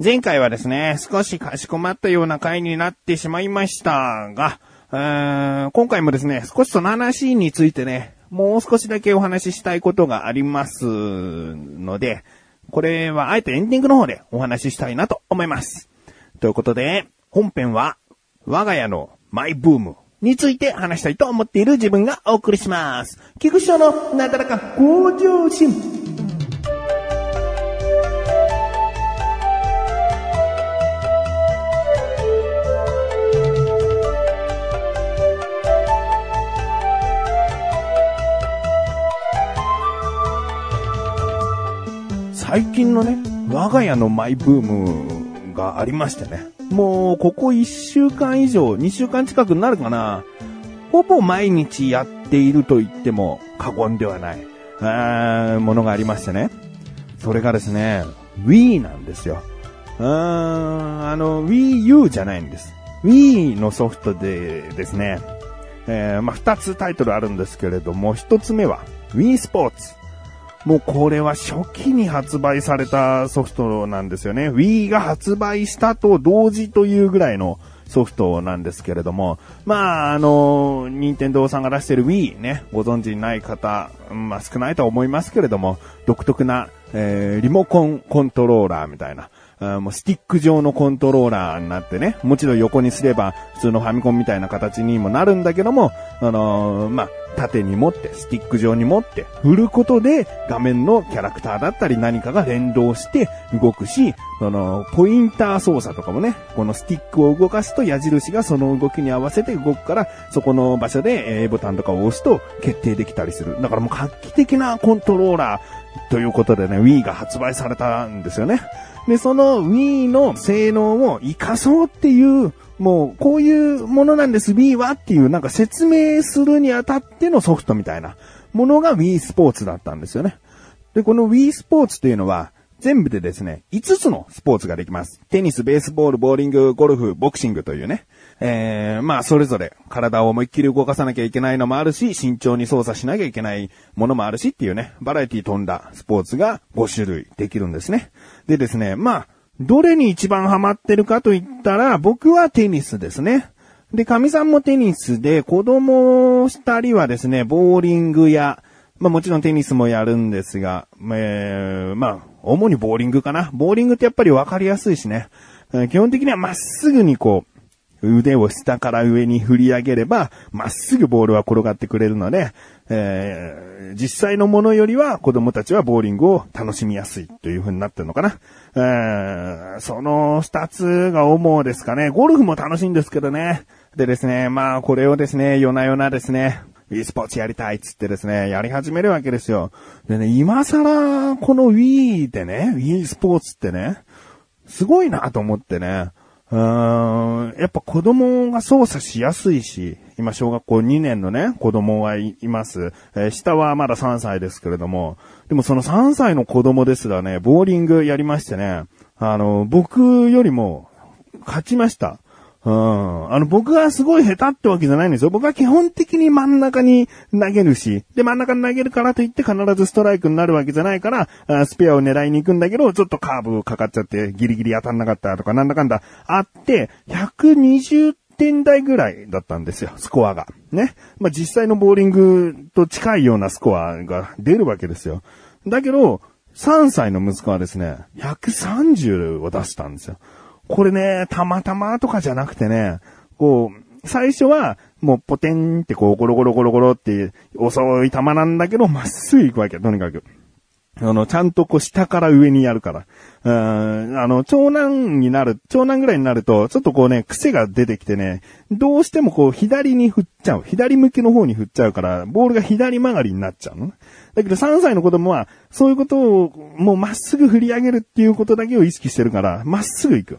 前回はですね、少しかしこまったような回になってしまいましたが、今回もですね、少しその話についてね、もう少しだけお話ししたいことがありますので、これはあえてエンディングの方でお話ししたいなと思います。ということで、本編は我が家のマイブームについて話したいと思っている自分がお送りします。菊池のなだらか向上心。最近のね、我が家のマイブームがありましてね。もう、ここ1週間以上、2週間近くになるかな。ほぼ毎日やっていると言っても過言ではない、あものがありましてね。それがですね、Wii なんですよ。うーん、あの、Wii U じゃないんです。Wii のソフトでですね、えー、まあ、二つタイトルあるんですけれども、一つ目は Wii スポーツ。もうこれは初期に発売されたソフトなんですよね。Wii が発売したと同時というぐらいのソフトなんですけれども、まあ、あの、任天堂さんが出してる Wii ね、ご存知ない方、まあ少ないとは思いますけれども、独特な、えー、リモコンコントローラーみたいな、もうスティック状のコントローラーになってね、もちろん横にすれば普通のファミコンみたいな形にもなるんだけども、あのー、まあ、縦に持って、スティック状に持って、振ることで画面のキャラクターだったり何かが連動して動くし、その、ポインター操作とかもね、このスティックを動かすと矢印がその動きに合わせて動くから、そこの場所で A ボタンとかを押すと決定できたりする。だからもう画期的なコントローラーということでね、Wii が発売されたんですよね。で、その Wii の性能を活かそうっていうもう、こういうものなんです、Wii はっていうなんか説明するにあたってのソフトみたいなものが Wii スポーツだったんですよね。で、この Wii スポーツっていうのは、全部でですね、5つのスポーツができます。テニス、ベースボール、ボーリング、ゴルフ、ボクシングというね。えー、まあ、それぞれ体を思いっきり動かさなきゃいけないのもあるし、慎重に操作しなきゃいけないものもあるしっていうね、バラエティ飛んだスポーツが5種類できるんですね。でですね、まあ、どれに一番ハマってるかと言ったら、僕はテニスですね。で、神さんもテニスで、子供二人はですね、ボーリングや、まあもちろんテニスもやるんですが、えー、まあ、主にボーリングかな。ボーリングってやっぱりわかりやすいしね。基本的にはまっすぐにこう、腕を下から上に振り上げれば、まっすぐボールは転がってくれるので、えー、実際のものよりは子供たちはボーリングを楽しみやすいという風になってるのかな。えー、その二つが主ですかね。ゴルフも楽しいんですけどね。でですね、まあこれをですね、夜な夜なですね、Wii スポーツやりたいっつってですね、やり始めるわけですよ。でね、今更この Wii でね、Wii スポーツってね、すごいなと思ってね。うーん、やっぱ子供が操作しやすいし、今小学校2年のね、子供はいます。えー、下はまだ3歳ですけれども、でもその3歳の子供ですらね、ボーリングやりましてね、あの、僕よりも勝ちました。うん。あの、僕がすごい下手ってわけじゃないんですよ。僕は基本的に真ん中に投げるし、で、真ん中に投げるからといって必ずストライクになるわけじゃないから、スペアを狙いに行くんだけど、ちょっとカーブかかっちゃってギリギリ当たんなかったとか、なんだかんだあって、120点台ぐらいだったんですよ、スコアが。ね。まあ、実際のボーリングと近いようなスコアが出るわけですよ。だけど、3歳の息子はですね、130を出したんですよ。これね、たまたまとかじゃなくてね、こう、最初は、もうポテンってこうゴロゴロゴロゴロって遅い球なんだけど、まっすぐ行くわけ、とにかく。あの、ちゃんとこう下から上にやるから。うん、あの、長男になる、長男ぐらいになると、ちょっとこうね、癖が出てきてね、どうしてもこう左に振っちゃう。左向きの方に振っちゃうから、ボールが左曲がりになっちゃうの。だけど3歳の子供は、そういうことをもうまっすぐ振り上げるっていうことだけを意識してるから、まっすぐ行く。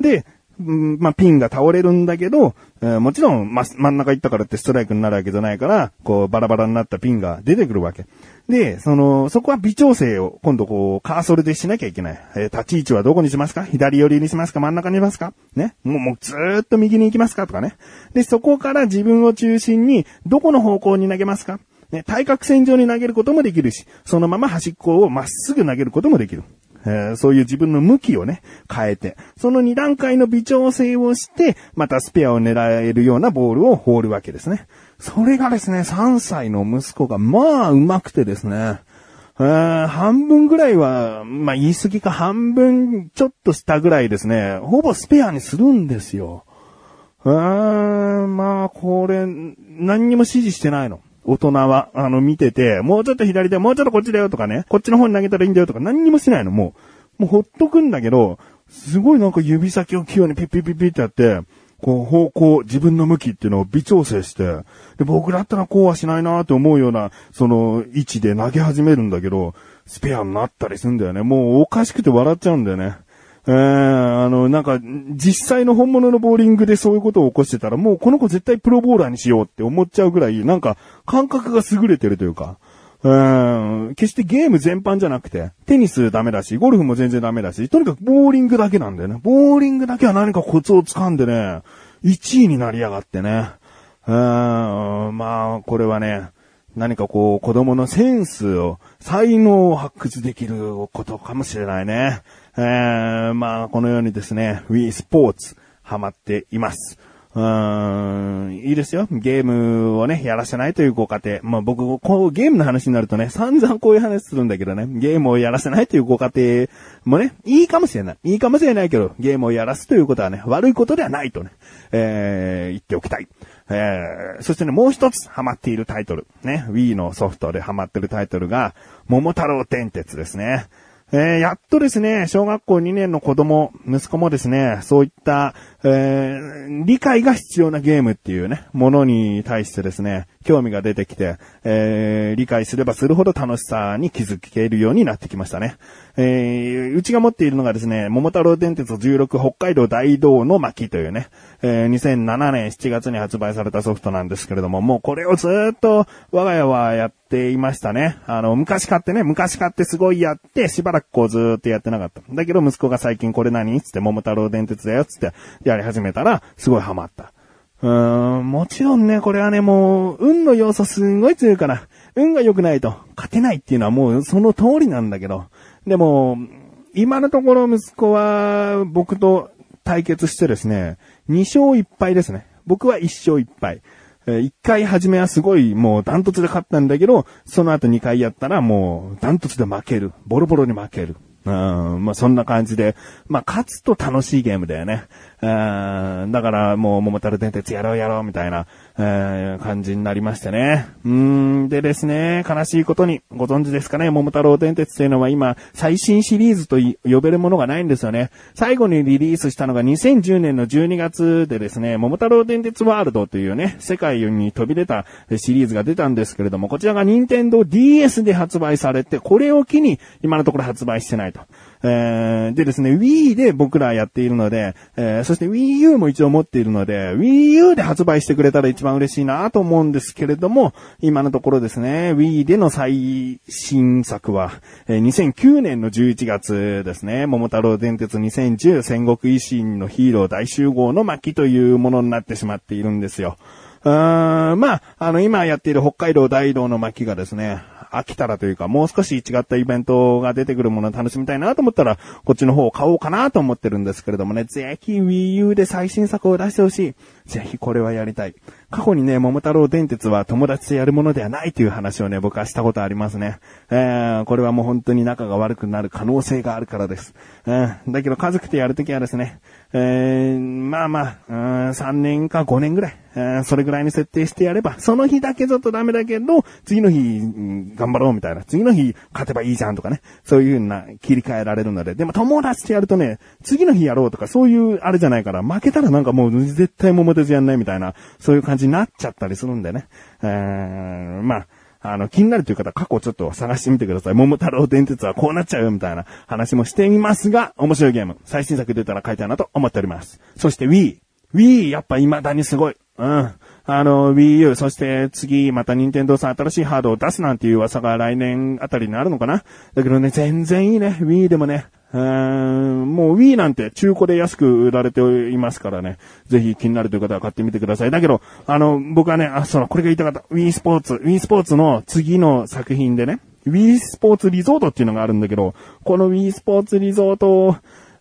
で、まあ、ピンが倒れるんだけど、えー、もちろん、ま、真ん中行ったからってストライクになるわけじゃないから、こう、バラバラになったピンが出てくるわけ。で、その、そこは微調整を今度こう、カーソルでしなきゃいけない。えー、立ち位置はどこにしますか？左寄りにしますか？真ん中にしますか？ね？もう、もうずーっと右に行きますか？とかね。で、そこから自分を中心に、どこの方向に投げますか？ね、対角線上に投げることもできるし、そのまま端っこをまっすぐ投げることもできる。えー、そういう自分の向きをね、変えて、その2段階の微調整をして、またスペアを狙えるようなボールを放るわけですね。それがですね、3歳の息子が、まあ、上手くてですね、半分ぐらいは、まあ言い過ぎか半分ちょっとしたぐらいですね、ほぼスペアにするんですよ。うーん、まあこれ、何にも指示してないの。大人は、あの、見てて、もうちょっと左で、もうちょっとこっちだよとかね、こっちの方に投げたらいいんだよとか、何にもしないの、もう。もうほっとくんだけど、すごいなんか指先を器用にピッピッピッピッってやって、こう方向、自分の向きっていうのを微調整して、で、僕だったらこうはしないなと思うような、その位置で投げ始めるんだけど、スペアになったりすんだよね。もうおかしくて笑っちゃうんだよね。えー、あの、なんか、実際の本物のボーリングでそういうことを起こしてたら、もうこの子絶対プロボーラーにしようって思っちゃうぐらい、なんか、感覚が優れてるというか、うん、決してゲーム全般じゃなくて、テニスダメだし、ゴルフも全然ダメだし、とにかくボーリングだけなんだよね。ボーリングだけは何かコツを掴んでね、1位になりやがってね。うん、まあ、これはね、何かこう、子供のセンスを、才能を発掘できることかもしれないね。えー、まあ、このようにですね、Wii スポーツ、ハマっています。うーん、いいですよ。ゲームをね、やらせないというご家庭。まあ僕、こう、ゲームの話になるとね、散々こういう話するんだけどね、ゲームをやらせないというご家庭もね、いいかもしれない。いいかもしれないけど、ゲームをやらすということはね、悪いことではないとね、えー、言っておきたい。えー、そしてね、もう一つハマっているタイトル。ね、Wii のソフトでハマってるタイトルが、桃太郎電鉄ですね。えー、やっとですね、小学校2年の子供、息子もですね、そういった、えー、理解が必要なゲームっていうね、ものに対してですね、興味が出てきて、えー、理解すればするほど楽しさに気づけるようになってきましたね。えー、うちが持っているのがですね、桃太郎電鉄16北海道大道の巻というね、えー、2007年7月に発売されたソフトなんですけれども、もうこれをずっと我が家はやっていましたね。あの、昔買ってね、昔買ってすごいやって、しばらくこうずっとやってなかった。だけど息子が最近これ何つって桃太郎電鉄だよつってやり始めたら、すごいハマった。うーん、もちろんね、これはね、もう、運の要素すんごい強いから、運が良くないと勝てないっていうのはもうその通りなんだけど、でも、今のところ息子は僕と対決してですね、2勝1敗ですね。僕は1勝1敗。1回初めはすごいもうダントツで勝ったんだけど、その後2回やったらもうダントツで負ける。ボロボロに負ける。うん、まあそんな感じで、まあ勝つと楽しいゲームだよね。だからもう桃太郎電鉄やろうやろうみたいな、感じになりましてね。うん、でですね、悲しいことに、ご存知ですかね、桃太郎電鉄というのは今、最新シリーズと呼べるものがないんですよね。最後にリリースしたのが2010年の12月でですね、桃太郎電鉄ワールドというね、世界に飛び出たシリーズが出たんですけれども、こちらが任天堂 DS で発売されて、これを機に今のところ発売してないと。えー、でですね、Wii で僕らやっているので、えー、そして Wii U も一応持っているので、Wii U で発売してくれたら一番嬉しいなと思うんですけれども、今のところですね、Wii での最新作は、えー、2009年の11月ですね、桃太郎電鉄2010戦国維新のヒーロー大集合の巻というものになってしまっているんですよ。うーん、まあ、あの、今やっている北海道大道の巻がですね、飽きたらというか、もう少し違ったイベントが出てくるものを楽しみたいなと思ったら、こっちの方を買おうかなと思ってるんですけれどもね、ぜひ Wii U で最新作を出してほしい。ぜひこれはやりたい。過去にね、桃太郎電鉄は友達とやるものではないという話をね、僕はしたことありますね。えー、これはもう本当に仲が悪くなる可能性があるからです。うん、だけど家族とやるときはですね、えー、まあまあ、うん、3年か5年ぐらい、えー、それぐらいに設定してやれば、その日だけちょっとダメだけど、次の日、頑張ろうみたいな、次の日勝てばいいじゃんとかね、そういう風な切り替えられるので、でも友達とやるとね、次の日やろうとか、そういうあれじゃないから、負けたらなんかもう絶対桃鉄やんないみたいな、そういう感じになっちゃったりするんでね。えー、まあ、あの、気になるという方は、過去ちょっと探してみてください。桃太郎電鉄はこうなっちゃうよ、みたいな話もしてみますが、面白いゲーム、最新作出たら買いたいなと思っております。そして Wii。Wii、やっぱ未だにすごい。うん。あの、Wii U、そして次、また任天堂さん新しいハードを出すなんていう噂が来年あたりになるのかなだけどね、全然いいね。Wii でもね、うーん、もう Wii なんて中古で安く売られていますからね。ぜひ気になるという方は買ってみてください。だけど、あの、僕はね、あ、その、これが言いたかった。Wii スポーツ、Wii スポーツの次の作品でね、Wii スポーツリゾートっていうのがあるんだけど、この Wii スポーツリゾートを、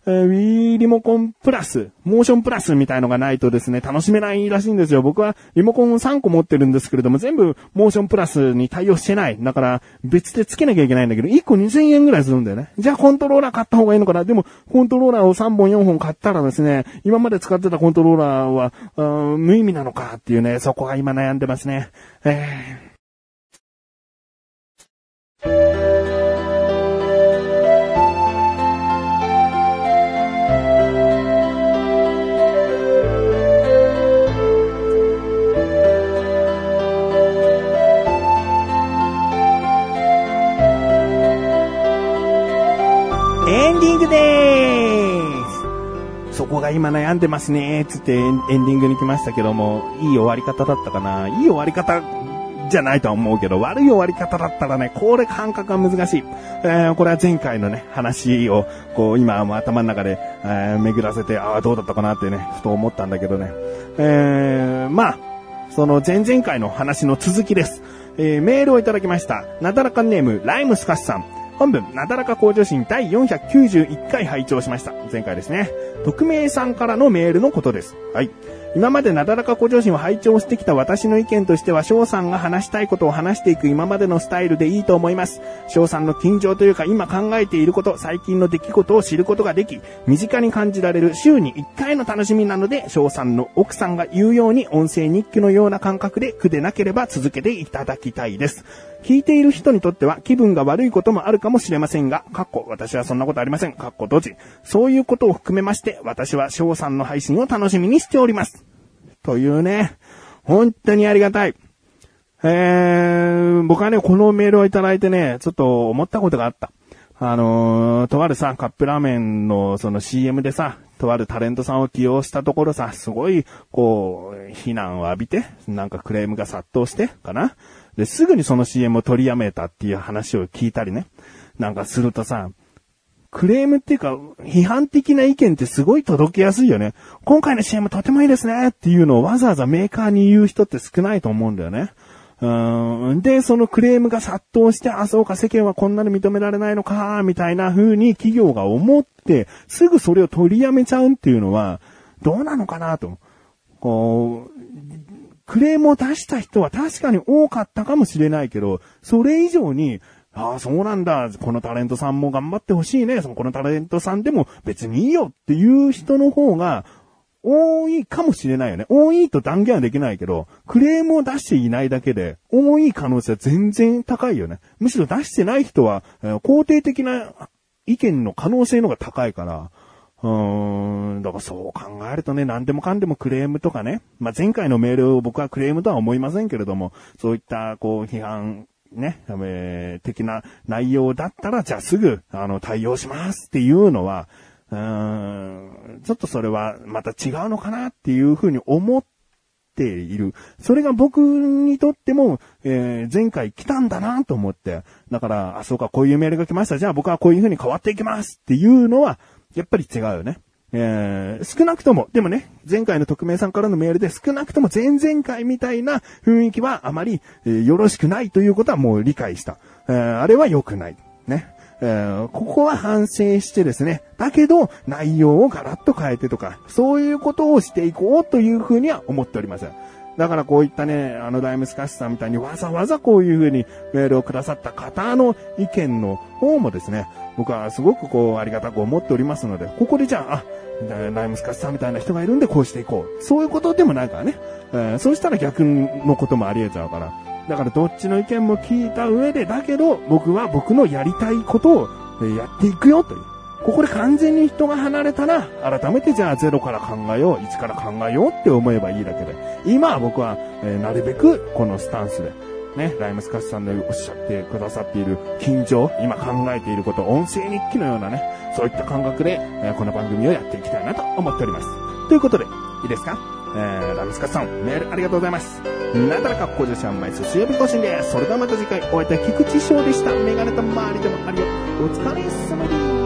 えー、Wii リモコンプラス、モーションプラスみたいのがないとですね、楽しめないらしいんですよ。僕はリモコンを3個持ってるんですけれども、全部モーションプラスに対応してない。だから別で付けなきゃいけないんだけど、1個2000円ぐらいするんだよね。じゃあコントローラー買った方がいいのかなでも、コントローラーを3本4本買ったらですね、今まで使ってたコントローラーは、無意味なのかっていうね、そこが今悩んでますね。えー今悩んでますね、つってエンディングに来ましたけども、いい終わり方だったかな？いい終わり方じゃないとは思うけど、悪い終わり方だったらね、これ感覚が難しい。えー、これは前回のね、話を、こう、今も頭の中で、えー、巡らせて、ああ、どうだったかなってね、ふと思ったんだけどね。えー、まあ、その前々回の話の続きです。えー、メールをいただきました。なだらかネーム、ライムスカシさん。本文、なだらか向上心第491回拝聴しました。前回ですね。匿名さんからのメールのことです。はい。今までなだらか向上心を拝聴してきた私の意見としては、翔さんが話したいことを話していく今までのスタイルでいいと思います。翔さんの近情というか今考えていること、最近の出来事を知ることができ、身近に感じられる週に1回の楽しみなので、翔さんの奥さんが言うように音声日記のような感覚で苦でなければ続けていただきたいです。聞いている人にとっては気分が悪いこともあるかもしれませんが、かっこ、私はそんなことありません。かっこ閉じ。そういうことを含めまして、私は翔さんの配信を楽しみにしております。というね、本当にありがたい。えー、僕はね、このメールをいただいてね、ちょっと思ったことがあった。あのー、とあるさ、カップラーメンのその CM でさ、とあるタレントさんを起用したところさ、すごい、こう、非難を浴びて、なんかクレームが殺到して、かなで、すぐにその CM を取りやめたっていう話を聞いたりね。なんかするとさ、クレームっていうか、批判的な意見ってすごい届きやすいよね。今回の CM とてもいいですねっていうのをわざわざメーカーに言う人って少ないと思うんだよね。うんで、そのクレームが殺到して、あ、そうか、世間はこんなに認められないのか、みたいな風に企業が思って、すぐそれを取りやめちゃうっていうのは、どうなのかなと。こう、クレームを出した人は確かに多かったかもしれないけど、それ以上に、ああ、そうなんだ。このタレントさんも頑張ってほしいね。そのこのタレントさんでも別にいいよっていう人の方が多いかもしれないよね。多いと断言はできないけど、クレームを出していないだけで、多い可能性は全然高いよね。むしろ出してない人は、肯定的な意見の可能性の方が高いから、うーん、だからそう考えるとね、何でもかんでもクレームとかね、まあ、前回のメールを僕はクレームとは思いませんけれども、そういったこう批判、ね、えー、的な内容だったら、じゃあすぐ、あの、対応しますっていうのは、うーん、ちょっとそれはまた違うのかなっていうふうに思っている。それが僕にとっても、えー、前回来たんだなと思って。だから、あ、そうか、こういうメールが来ました。じゃあ僕はこういうふうに変わっていきますっていうのは、やっぱり違うよね。えー、少なくとも、でもね、前回の匿名さんからのメールで少なくとも前々回みたいな雰囲気はあまり、えー、よろしくないということはもう理解した。えー、あれは良くない。ね。えー、ここは反省してですね。だけど、内容をガラッと変えてとか、そういうことをしていこうというふうには思っております。だからこういったね、あのダイムスカッシュさんみたいにわざわざこういう風にメールをくださった方の意見の方もですね、僕はすごくこうありがたく思っておりますので、ここでじゃあ、あ、ダイムスカッシュさんみたいな人がいるんでこうしていこう。そういうことでもないからね。えー、そうしたら逆のこともあり得ちゃうから。だからどっちの意見も聞いた上で、だけど僕は僕のやりたいことをやっていくよという。ここで完全に人が離れたら、改めてじゃあゼロから考えよう、1から考えようって思えばいいだけで。今は僕は、えー、なるべくこのスタンスで、ね、ライムスカッシュさんのおっしゃってくださっている緊張、今考えていること、音声日記のようなね、そういった感覚で、えー、この番組をやっていきたいなと思っております。ということで、いいですか？えー、ライムスカッシュさん、メールありがとうございます。なだらか向上心毎週水曜日更新です。それではまた次回、お会いいた菊池翔でした。メガネと周りでもあるよ。お疲れ様です。